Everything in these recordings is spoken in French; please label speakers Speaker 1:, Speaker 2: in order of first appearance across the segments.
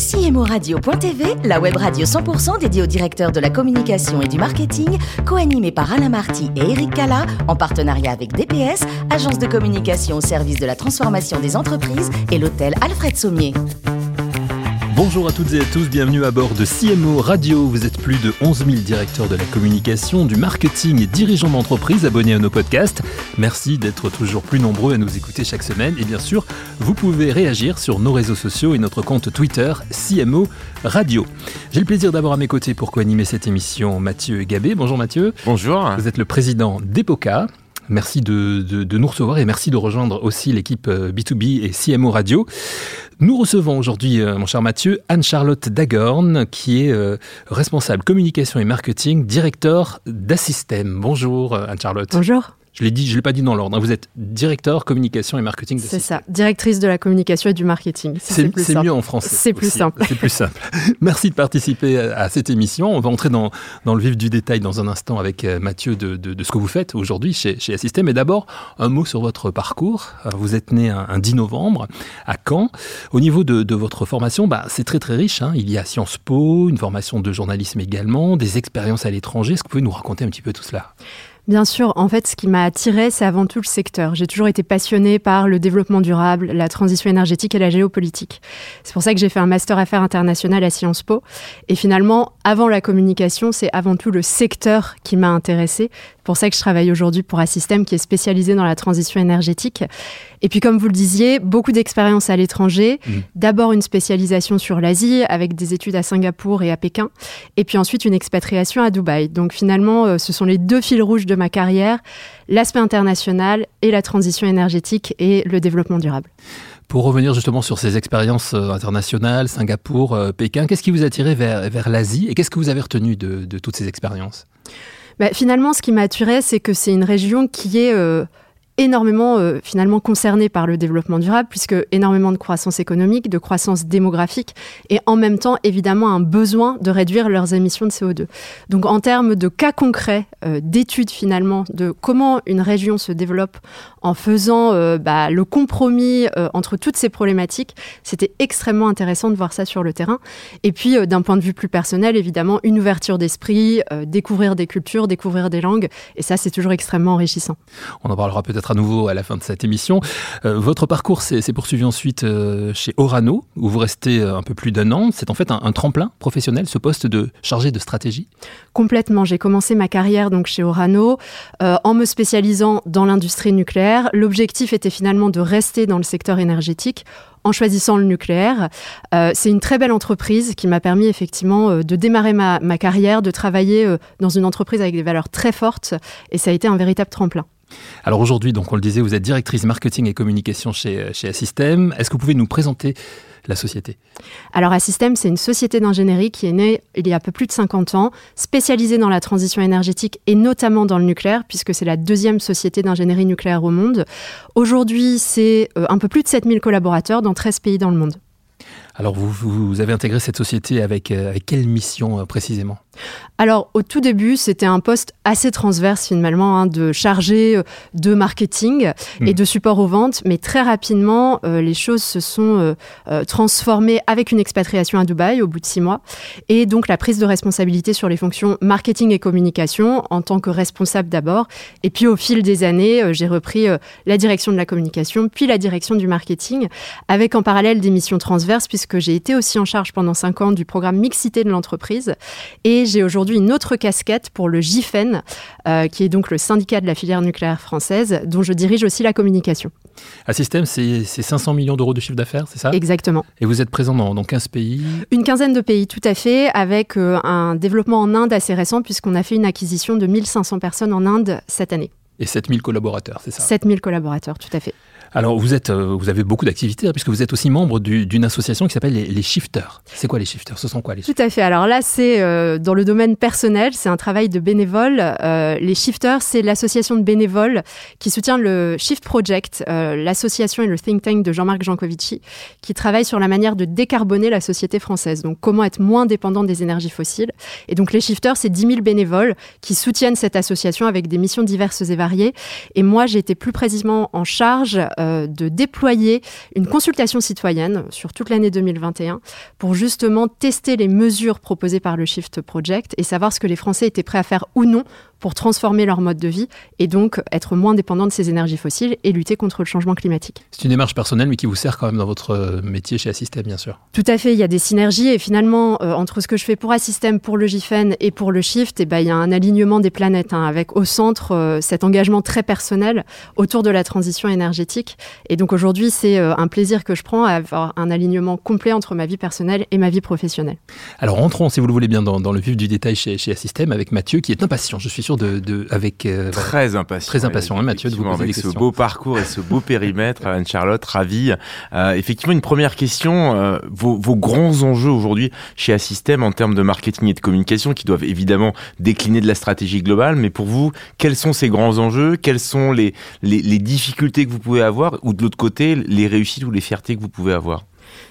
Speaker 1: CMORadio.tv, la web radio 100% dédiée aux directeurs de la communication et du marketing, co-animée par Alain Marty et Eric Cala, en partenariat avec DPS, agence de communication au service de la transformation des entreprises, et l'hôtel Alfred Sommier.
Speaker 2: Bonjour à toutes et à tous, bienvenue à bord de CMO Radio. Vous êtes plus de 11 000 directeurs de la communication, du marketing et dirigeants d'entreprise abonnés à nos podcasts. Merci d'être toujours plus nombreux à nous écouter chaque semaine. Et bien sûr, vous pouvez réagir sur nos réseaux sociaux et notre compte Twitter CMO Radio. J'ai le plaisir d'avoir à mes côtés pour co-animer cette émission Mathieu Gabé. Bonjour Mathieu.
Speaker 3: Bonjour.
Speaker 2: Vous êtes le président d'EPOCA, Merci de, nous recevoir et merci de rejoindre aussi l'équipe B2B et CMO Radio. Nous recevons aujourd'hui, mon cher Mathieu, Anne-Charlotte Dagorn, qui est euh, responsable communication et marketing, directeur d'Assystem. Bonjour Anne-Charlotte.
Speaker 4: Bonjour.
Speaker 2: Je l'ai dit, je l'ai pas dit dans l'ordre. Vous êtes directeur communication et marketing.
Speaker 4: C'est ça, directrice de la communication et du marketing.
Speaker 2: c'est mieux en français.
Speaker 4: C'est plus simple.
Speaker 2: C'est plus simple. Merci de participer à, cette émission. On va entrer dans, dans, le vif du détail dans un instant avec euh, Mathieu de, de, de ce que vous faites aujourd'hui chez, chez Assystem. Mais d'abord, un mot sur votre parcours. Euh, vous êtes né un, 10 novembre à Caen. Au niveau de, de votre formation, bah, c'est très très riche. Hein. Il y a Sciences Po, une formation de journalisme également, des expériences à l'étranger. Est-ce que vous pouvez nous raconter un petit peu tout cela?
Speaker 4: Bien sûr, en fait, ce qui m'a attiré, c'est avant tout le secteur. J'ai toujours été passionnée par le développement durable, la transition énergétique et la géopolitique. C'est pour ça que j'ai fait un master affaires internationales à Sciences Po. Et finalement, avant la communication, c'est avant tout le secteur qui m'a intéressée. C'est pour ça que je travaille aujourd'hui pour un système qui est spécialisé dans la transition énergétique. Et puis, comme vous le disiez, beaucoup d'expériences à l'étranger. Mmh. D'abord une spécialisation sur l'Asie avec des études à Singapour et à Pékin. Et puis ensuite une expatriation à Dubaï. Donc finalement, euh, ce sont les deux fils rouges de ma carrière, l'aspect international et la transition énergétique et le développement durable.
Speaker 2: Pour revenir justement sur ces expériences euh, internationales, Singapour, euh, Pékin, qu'est-ce qui vous a attiré vers, vers l'Asie et qu'est-ce que vous avez retenu de, de toutes ces expériences?
Speaker 4: Bah, Finalement, ce qui m'a attiré, c'est que c'est une région qui est... Euh énormément euh, finalement concernés par le développement durable, puisque énormément de croissance économique, de croissance démographique, et en même temps évidemment un besoin de réduire leurs émissions de CO2. Donc en termes de cas concrets, euh, d'études finalement de comment une région se développe en faisant euh, bah, le compromis entre toutes ces problématiques, c'était extrêmement intéressant de voir ça sur le terrain. Et puis d'un point de vue plus personnel, évidemment, une ouverture d'esprit, découvrir des cultures, découvrir des langues, et ça c'est toujours extrêmement enrichissant.
Speaker 2: On en parlera peut-être à nouveau à la fin de cette émission. Euh, votre parcours s'est poursuivi ensuite euh, chez Orano, où vous restez euh, un peu plus d'un an. C'est en fait un, tremplin professionnel, ce poste de chargé de stratégie
Speaker 4: Complètement. J'ai commencé ma carrière donc chez Orano en me spécialisant dans l'industrie nucléaire. L'objectif était finalement de rester dans le secteur énergétique en choisissant le nucléaire. c'est une très belle entreprise qui m'a permis effectivement de démarrer ma, ma, carrière, de travailler dans une entreprise avec des valeurs très fortes et ça a été un véritable tremplin.
Speaker 2: Alors aujourd'hui, donc on le disait, vous êtes directrice marketing et communication chez, chez Assystem. Est-ce que vous pouvez nous présenter la société?
Speaker 4: Alors Assystem, c'est une société d'ingénierie qui est née il y a un peu plus de 50 ans, spécialisée dans la transition énergétique et notamment dans le nucléaire, puisque c'est la deuxième société d'ingénierie nucléaire au monde. Aujourd'hui, c'est euh, un peu plus de 7000 collaborateurs dans 13 pays dans le monde.
Speaker 2: Alors vous, vous avez intégré cette société avec, euh, avec quelle mission euh, précisément?
Speaker 4: Alors, au tout début, c'était un poste assez transverse finalement, hein, de chargé euh, de marketing et hmm. de support aux ventes, mais très rapidement, euh, les choses se sont euh, transformées avec une expatriation à Dubaï au bout de six mois, et donc la prise de responsabilité sur les fonctions marketing et communication en tant que responsable d'abord, et puis au fil des années, j'ai repris la direction de la communication, puis la direction du marketing, avec en parallèle des missions transverses, puisque j'ai été aussi en charge pendant cinq ans du programme mixité de l'entreprise, et j'ai aujourd'hui une autre casquette pour le GIFEN, euh, qui est donc le syndicat de la filière nucléaire française, dont je dirige aussi la communication.
Speaker 2: Un système, c'est 500 millions d'euros de chiffre d'affaires, c'est ça?
Speaker 4: Exactement.
Speaker 2: Et vous êtes présent dans, 15 pays?
Speaker 4: Une quinzaine de pays, tout à fait, avec euh, un développement en Inde assez récent, puisqu'on a fait une acquisition de 1500 personnes en Inde cette année.
Speaker 2: Et 7000 collaborateurs, c'est ça?
Speaker 4: 7000 collaborateurs, tout à fait.
Speaker 2: Alors, vous, êtes, euh, vous avez beaucoup d'activités, hein, puisque vous êtes aussi membre d'une association qui s'appelle les, Shifters. C'est quoi les Shifters? Ce sont quoi les
Speaker 4: Tout à fait. Alors là, c'est euh, dans le domaine personnel, c'est un travail de bénévole. Euh, les Shifters, c'est l'association de bénévoles qui soutient le Shift Project, l'association et le think tank de Jean-Marc Jancovici, qui travaille sur la manière de décarboner la société française. Donc, comment être moins dépendant des énergies fossiles. Et donc, les Shifters, c'est 10 000 bénévoles qui soutiennent cette association avec des missions diverses et variées. Et moi, j'ai été plus précisément en charge de déployer une consultation citoyenne sur toute l'année 2021 pour justement tester les mesures proposées par le Shift Project et savoir ce que les Français étaient prêts à faire ou non pour transformer leur mode de vie et donc être moins dépendants de ces énergies fossiles et lutter contre le changement climatique.
Speaker 2: C'est une démarche personnelle mais qui vous sert quand même dans votre euh, métier chez Assystem bien sûr.
Speaker 4: Tout à fait, il y a des synergies et finalement euh, entre ce que je fais pour Assystem, pour le GIFEN et pour le Shift, et eh ben, il y a un alignement des planètes hein, avec au centre euh, cet engagement très personnel autour de la transition énergétique et donc aujourd'hui c'est un plaisir que je prends à avoir un alignement complet entre ma vie personnelle et ma vie professionnelle.
Speaker 2: Alors rentrons si vous le voulez bien dans, le vif du détail chez, chez Assystem avec Mathieu qui est impatient, je suis sûr de, avec
Speaker 3: euh, très impatient,
Speaker 2: très impatient, hein, Mathieu, de vous poser
Speaker 3: avec ce beau parcours et ce beau périmètre, Anne Charlotte, ravi. Euh, effectivement, une première question euh, vos, vos, grands enjeux aujourd'hui chez Assystem en termes de marketing et de communication, qui doivent évidemment décliner de la stratégie globale, mais pour vous, quels sont ces grands enjeux? Quelles sont les, les, les difficultés que vous pouvez avoir, ou de l'autre côté, les réussites ou les fiertés que vous pouvez avoir?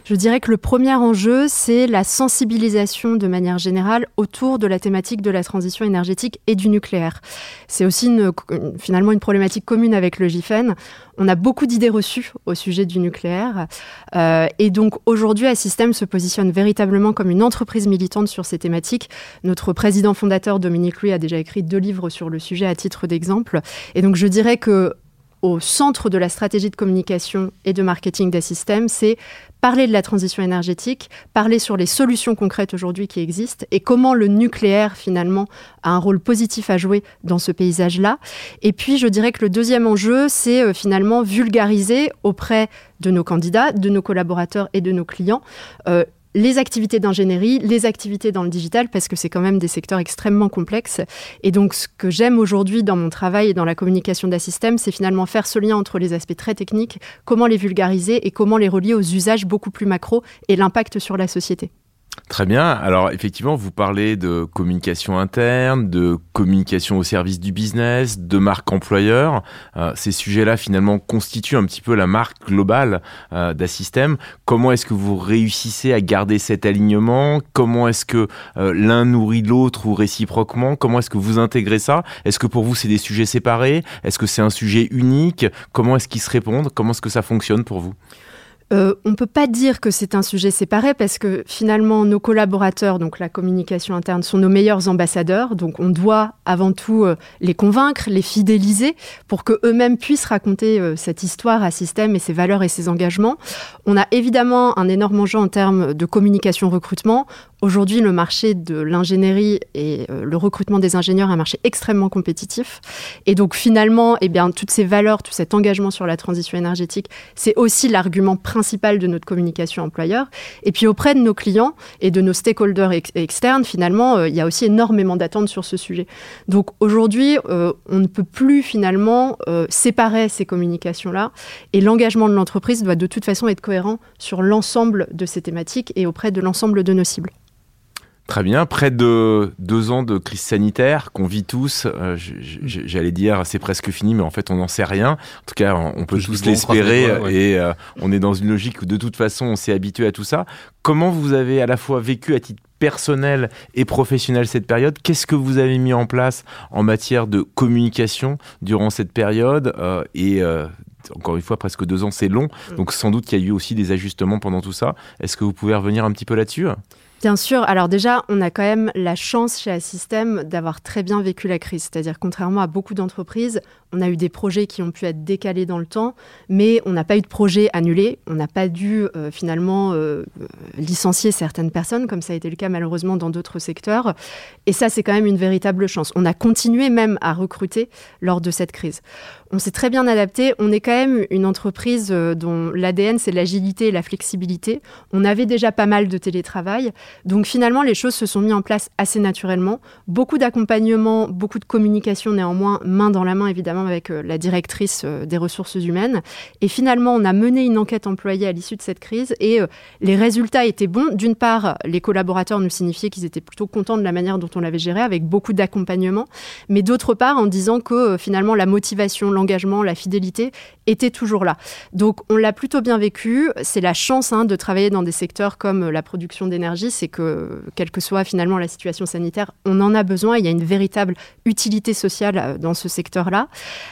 Speaker 4: Je dirais que le premier enjeu, c'est la sensibilisation de manière générale autour de la thématique de la transition énergétique et du nucléaire. C'est aussi finalement une problématique commune avec le GIFEN. On a beaucoup d'idées reçues au sujet du nucléaire. Euh, et donc aujourd'hui, Assystem se positionne véritablement comme une entreprise militante sur ces thématiques. Notre président fondateur, Dominique Louis, a déjà écrit deux livres sur le sujet à titre d'exemple. Et donc je dirais que au centre de la stratégie de communication et de marketing d'Assystem, c'est parler de la transition énergétique, parler sur les solutions concrètes aujourd'hui qui existent et comment le nucléaire finalement a un rôle positif à jouer dans ce paysage-là. Et puis je dirais que le deuxième enjeu, c'est euh, finalement vulgariser auprès de nos candidats, de nos collaborateurs et de nos clients euh, les activités d'ingénierie, les activités dans le digital, parce que c'est quand même des secteurs extrêmement complexes. Et donc, ce que j'aime aujourd'hui dans mon travail et dans la communication d'Assystem, c'est finalement faire ce lien entre les aspects très techniques, comment les vulgariser et comment les relier aux usages beaucoup plus macro et l'impact sur la société.
Speaker 3: Très bien. Alors effectivement, vous parlez de communication interne, de communication au service du business, de marque employeur. Euh, ces sujets-là finalement constituent un petit peu la marque globale euh, d'Assystem. Comment est-ce que vous réussissez à garder cet alignement? Comment est-ce que euh, l'un nourrit l'autre ou réciproquement? Comment est-ce que vous intégrez ça? Est-ce que pour vous c'est des sujets séparés? Est-ce que c'est un sujet unique? Comment est-ce qu'ils se répondent? Comment est-ce que ça fonctionne pour vous?
Speaker 4: Euh, on ne peut pas dire que c'est un sujet séparé parce que finalement nos collaborateurs, donc la communication interne, sont nos meilleurs ambassadeurs. Donc on doit avant tout euh, les convaincre, les fidéliser pour que eux-mêmes puissent raconter euh, cette histoire à système et ses valeurs et ses engagements. On a évidemment un énorme enjeu en termes de communication recrutement. Aujourd'hui, le marché de l'ingénierie et le recrutement des ingénieurs est un marché extrêmement compétitif. Et donc finalement, eh bien, toutes ces valeurs, tout cet engagement sur la transition énergétique, c'est aussi l'argument principal de notre communication employeur. Et puis auprès de nos clients et de nos stakeholders externes, finalement, euh, il y a aussi énormément d'attentes sur ce sujet. Donc aujourd'hui, euh, on ne peut plus finalement euh, séparer ces communications-là. Et l'engagement de l'entreprise doit de toute façon être cohérent sur l'ensemble de ces thématiques et auprès de l'ensemble de nos cibles.
Speaker 3: Très bien. Près de deux ans de crise sanitaire qu'on vit tous. Euh, j'allais dire c'est presque fini, mais en fait on n'en sait rien. En tout cas, on peut tous l'espérer et euh, on est dans une logique où de toute façon on s'est habitué à tout ça. Comment vous avez à la fois vécu à titre personnel et professionnel cette période? Qu'est-ce que vous avez mis en place en matière de communication durant cette période? Euh, et encore une fois, presque deux ans, c'est long. Mm. Donc sans doute qu'il y a eu aussi des ajustements pendant tout ça. Est-ce que vous pouvez revenir un petit peu là-dessus?
Speaker 4: Bien sûr. Alors déjà, on a quand même la chance chez Assystem d'avoir très bien vécu la crise. C'est-à-dire, contrairement à beaucoup d'entreprises, on a eu des projets qui ont pu être décalés dans le temps, mais on n'a pas eu de projet annulé. On n'a pas dû euh, finalement euh, licencier certaines personnes, comme ça a été le cas malheureusement dans d'autres secteurs. Et ça, c'est quand même une véritable chance. On a continué même à recruter lors de cette crise. On s'est très bien adapté. On est quand même une entreprise euh, dont l'ADN, c'est l'agilité et la flexibilité. On avait déjà pas mal de télétravail. Donc finalement, les choses se sont mises en place assez naturellement. Beaucoup d'accompagnement, beaucoup de communication néanmoins, main dans la main évidemment avec euh, la directrice euh, des ressources humaines. Et finalement, on a mené une enquête employée à l'issue de cette crise et les résultats étaient bons. D'une part, les collaborateurs nous signifiaient qu'ils étaient plutôt contents de la manière dont on l'avait géré avec beaucoup d'accompagnement. Mais d'autre part, en disant que finalement, la motivation, l'engagement, la fidélité était toujours là. Donc on l'a plutôt bien vécu. C'est la chance hein, de travailler dans des secteurs comme la production d'énergie. c'est que, quelle que soit finalement la situation sanitaire, on en a besoin. Il y a une véritable utilité sociale euh, dans ce secteur-là.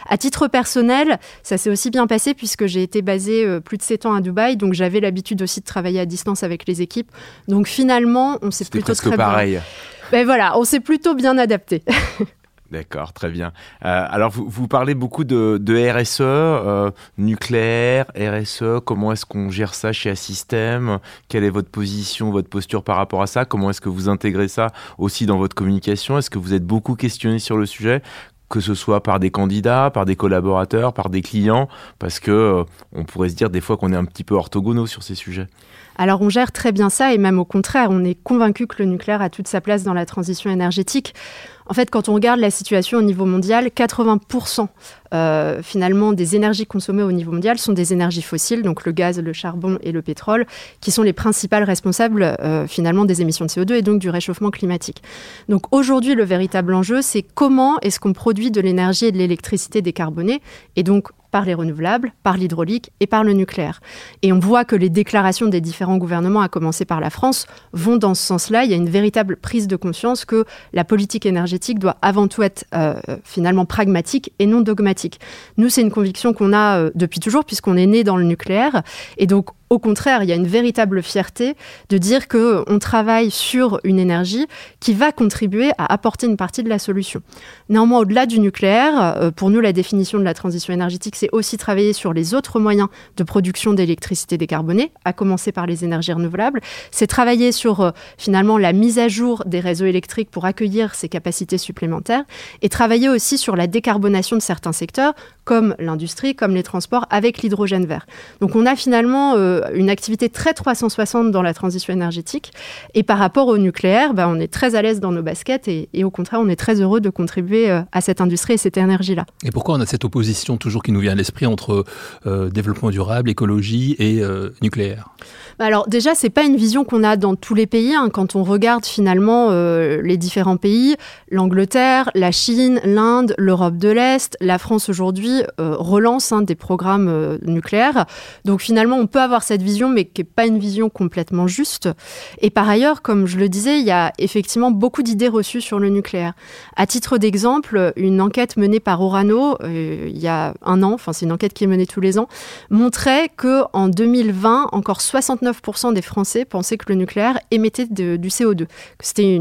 Speaker 4: À titre personnel, ça s'est aussi bien passé puisque j'ai été basée euh, plus de 7 ans à Dubaï, donc j'avais l'habitude aussi de travailler à distance avec les équipes. Donc finalement, on s'est plutôt très
Speaker 3: pareil.
Speaker 4: bien. Ben voilà, on s'est plutôt bien adapté.
Speaker 3: D'accord, très bien. Euh, alors, vous, vous, parlez beaucoup de, RSE, euh, nucléaire, RSE. Comment est-ce qu'on gère ça chez Assystem Quelle est votre position, votre posture par rapport à ça? Comment est-ce que vous intégrez ça aussi dans votre communication? Est-ce que vous êtes beaucoup questionné sur le sujet? Que ce soit par des candidats, par des collaborateurs, par des clients, parce que euh, on pourrait se dire des fois qu'on est un petit peu orthogonaux sur ces sujets.
Speaker 4: Alors on gère très bien ça et même au contraire, on est convaincu que le nucléaire a toute sa place dans la transition énergétique. En fait, quand on regarde la situation au niveau mondial, 80% euh, finalement des énergies consommées au niveau mondial sont des énergies fossiles, donc le gaz, le charbon et le pétrole, qui sont les principales responsables euh, finalement des émissions de CO2 et donc du réchauffement climatique. Donc aujourd'hui, le véritable enjeu, c'est comment est-ce qu'on produit de l'énergie et de l'électricité décarbonée et donc par les renouvelables, par l'hydraulique et par le nucléaire. Et on voit que les déclarations des différents gouvernements, à commencer par la France, vont dans ce sens-là. Il y a une véritable prise de conscience que la politique énergétique doit avant tout être euh, finalement pragmatique et non dogmatique. Nous, c'est une conviction qu'on a euh, depuis toujours, puisqu'on est né dans le nucléaire. Et donc, au contraire, il y a une véritable fierté de dire que on travaille sur une énergie qui va contribuer à apporter une partie de la solution. Néanmoins, au-delà du nucléaire, euh, pour nous, la définition de la transition énergétique, c'est aussi travailler sur les autres moyens de production d'électricité décarbonée, à commencer par les énergies renouvelables. C'est travailler sur euh, finalement la mise à jour des réseaux électriques pour accueillir ces capacités supplémentaires et travailler aussi sur la décarbonation de certains secteurs, comme l'industrie, comme les transports, avec l'hydrogène vert. Donc on a finalement euh, une activité très 360 dans la transition énergétique. Et par rapport au nucléaire, bah, on est très à l'aise dans nos baskets et, au contraire, on est très heureux de contribuer euh, à cette industrie et cette énergie-là.
Speaker 2: Et pourquoi on a cette opposition toujours qui nous vient à l'esprit entre euh, développement durable, écologie et nucléaire?
Speaker 4: Bah, alors déjà, c'est pas une vision qu'on a dans tous les pays. Hein. Quand on regarde finalement les différents pays, l'Angleterre, la Chine, l'Inde, l'Europe de l'Est, la France aujourd'hui, euh, relance hein, des programmes euh, nucléaires. Donc finalement, on peut avoir cette vision, mais qui n'est pas une vision complètement juste. Et par ailleurs, comme je le disais, il y a effectivement beaucoup d'idées reçues sur le nucléaire. À titre d'exemple, une enquête menée par Orano euh, il y a un an, enfin c'est une enquête qui est menée tous les ans, montrait que en 2020, encore 69% des Français pensaient que le nucléaire émettait du CO2. C'était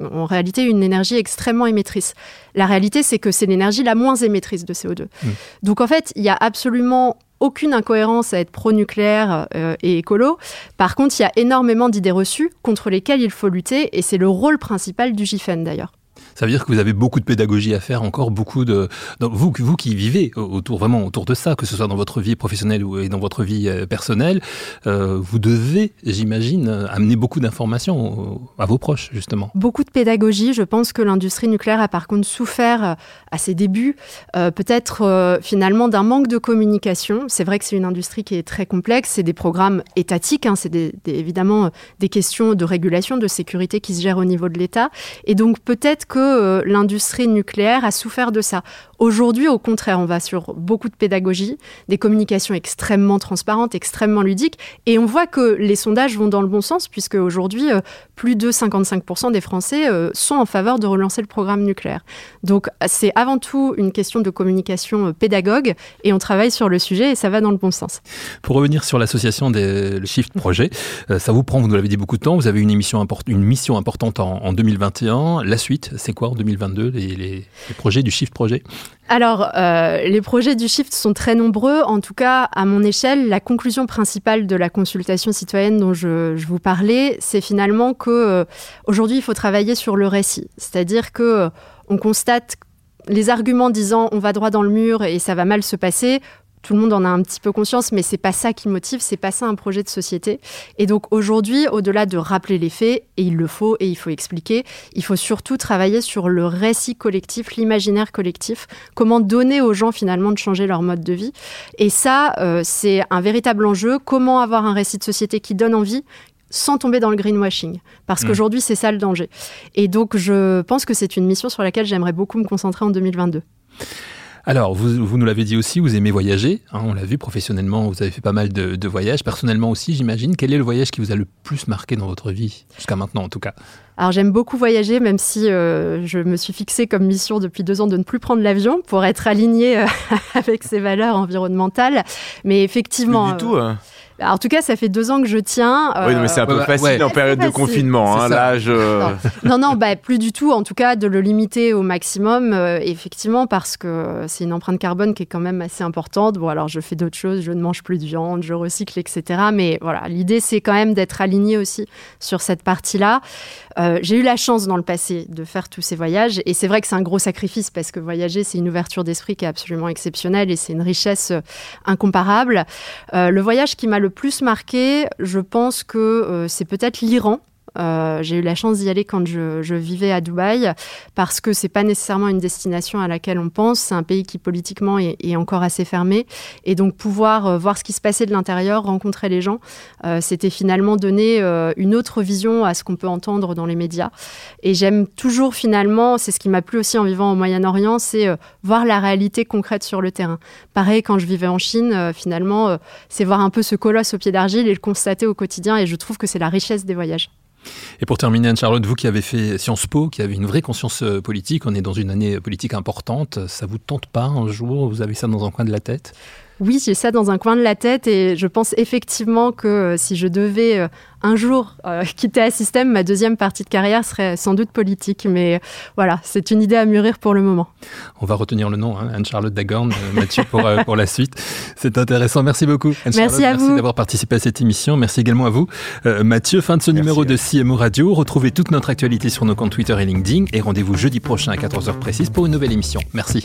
Speaker 4: en réalité une énergie extrêmement émettrice. La réalité, c'est que c'est l'énergie la moins émettrice de CO2. Mmh. Donc en fait, il y a absolument aucune incohérence à être pro-nucléaire euh, et écolo. Par contre, il y a énormément d'idées reçues contre lesquelles il faut lutter, et c'est le rôle principal du GIFEN d'ailleurs.
Speaker 2: Ça veut dire que vous avez beaucoup de pédagogie à faire, encore beaucoup de. vous, qui vivez autour, vraiment autour de ça, que ce soit dans votre vie professionnelle ou dans votre vie euh, personnelle, euh, vous devez, j'imagine, amener beaucoup d'informations à vos proches, justement.
Speaker 4: Beaucoup de pédagogie. Je pense que l'industrie nucléaire a par contre souffert euh, à ses débuts, peut-être finalement d'un manque de communication. C'est vrai que c'est une industrie qui est très complexe. C'est des programmes étatiques, hein, c'est évidemment des questions de régulation, de sécurité qui se gèrent au niveau de l'État. Et donc peut-être que euh, l'industrie nucléaire a souffert de ça. Aujourd'hui, au contraire, on va sur beaucoup de pédagogie, des communications extrêmement transparentes, extrêmement ludiques, et on voit que les sondages vont dans le bon sens, puisque aujourd'hui, euh, plus de 55% des Français euh, sont en faveur de relancer le programme nucléaire. Donc, c'est avant tout une question de communication pédagogue, et on travaille sur le sujet, et ça va dans le bon sens.
Speaker 2: Pour revenir sur l'association des Shift Project, ça vous prend, vous nous l'avez dit beaucoup de temps, vous avez une mission importante en, en 2021. La suite, c'est en 2022 les, les, projets du Shift Projet?
Speaker 4: Alors, euh, les projets du Shift sont très nombreux. En tout cas, à mon échelle, la conclusion principale de la consultation citoyenne dont je, vous parlais, c'est finalement que euh, aujourd'hui, il faut travailler sur le récit. C'est-à-dire que euh, on constate les arguments disant on va droit dans le mur et ça va mal se passer tout le monde en a un petit peu conscience, mais c'est pas ça qui motive, c'est pas ça un projet de société. Et donc aujourd'hui, au-delà de rappeler les faits, et il le faut, et il faut expliquer, il faut surtout travailler sur le récit collectif, l'imaginaire collectif, comment donner aux gens finalement de changer leur mode de vie. Et ça, euh, c'est un véritable enjeu. Comment avoir un récit de société qui donne envie, sans tomber dans le greenwashing. Parce mmh. qu'aujourd'hui, c'est ça le danger. Et donc, je pense que c'est une mission sur laquelle j'aimerais beaucoup me concentrer en 2022.
Speaker 2: Alors, vous, vous nous l'avez dit aussi, vous aimez voyager. Hein, on l'a vu professionnellement, vous avez fait pas mal de, de voyages. Personnellement aussi, j'imagine. Quel est le voyage qui vous a le plus marqué dans votre vie, jusqu'à maintenant en tout cas?
Speaker 4: Alors j'aime beaucoup voyager, même si euh, je me suis fixé comme mission depuis deux ans de ne plus prendre l'avion pour être aligné euh, avec ces valeurs environnementales. Mais effectivement.
Speaker 3: Plus du tout. Hein?
Speaker 4: En tout cas, ça fait deux ans que je tiens.
Speaker 3: Oui, mais c'est un peu facile en période de confinement. Hein, là, je...
Speaker 4: Non, non, bah, plus du tout. En tout cas, de le limiter au maximum, euh, effectivement, parce que c'est une empreinte carbone qui est quand même assez importante. Bon, alors je fais d'autres choses, je ne mange plus de viande, je recycle, etc. Mais voilà, l'idée, c'est quand même d'être aligné aussi sur cette partie-là. Euh, j'ai eu la chance dans le passé de faire tous ces voyages et c'est vrai que c'est un gros sacrifice parce que voyager, c'est une ouverture d'esprit qui est absolument exceptionnelle et c'est une richesse euh, incomparable. Euh, le voyage qui m'a le plus marqué, je pense que c'est peut-être l'Iran. Euh, j'ai eu la chance d'y aller quand je, vivais à Dubaï parce que c'est pas nécessairement une destination à laquelle on pense. C'est un pays qui politiquement est, encore assez fermé et donc pouvoir euh, voir ce qui se passait de l'intérieur, rencontrer les gens, euh, c'était finalement donner une autre vision à ce qu'on peut entendre dans les médias. Et j'aime toujours finalement, c'est ce qui m'a plu aussi en vivant au Moyen-Orient, c'est voir la réalité concrète sur le terrain. Pareil quand je vivais en Chine, finalement, c'est voir un peu ce colosse au pied d'argile et le constater au quotidien. Et je trouve que c'est la richesse des voyages.
Speaker 2: Et pour terminer, Anne-Charlotte, vous qui avez fait Sciences Po, qui avez une vraie conscience euh, politique, on est dans une année politique importante, ça vous tente pas un jour, vous avez ça dans un coin de la tête?
Speaker 4: Oui, j'ai ça dans un coin de la tête et je pense effectivement que euh, si je devais euh, un jour quitter un système, ma deuxième partie de carrière serait sans doute politique. Mais voilà, c'est une idée à mûrir pour le moment.
Speaker 2: On va retenir le nom, hein, Anne-Charlotte Dagorn, Mathieu, pour, pour la suite. C'est intéressant. Merci beaucoup.
Speaker 4: Merci à
Speaker 2: vous. Merci d'avoir participé à cette émission. Merci également à vous, Mathieu. Fin de ce numéro de CMO Radio. Retrouvez toute notre actualité sur nos comptes Twitter et LinkedIn et rendez-vous jeudi prochain à 14h précise pour une nouvelle émission. Merci.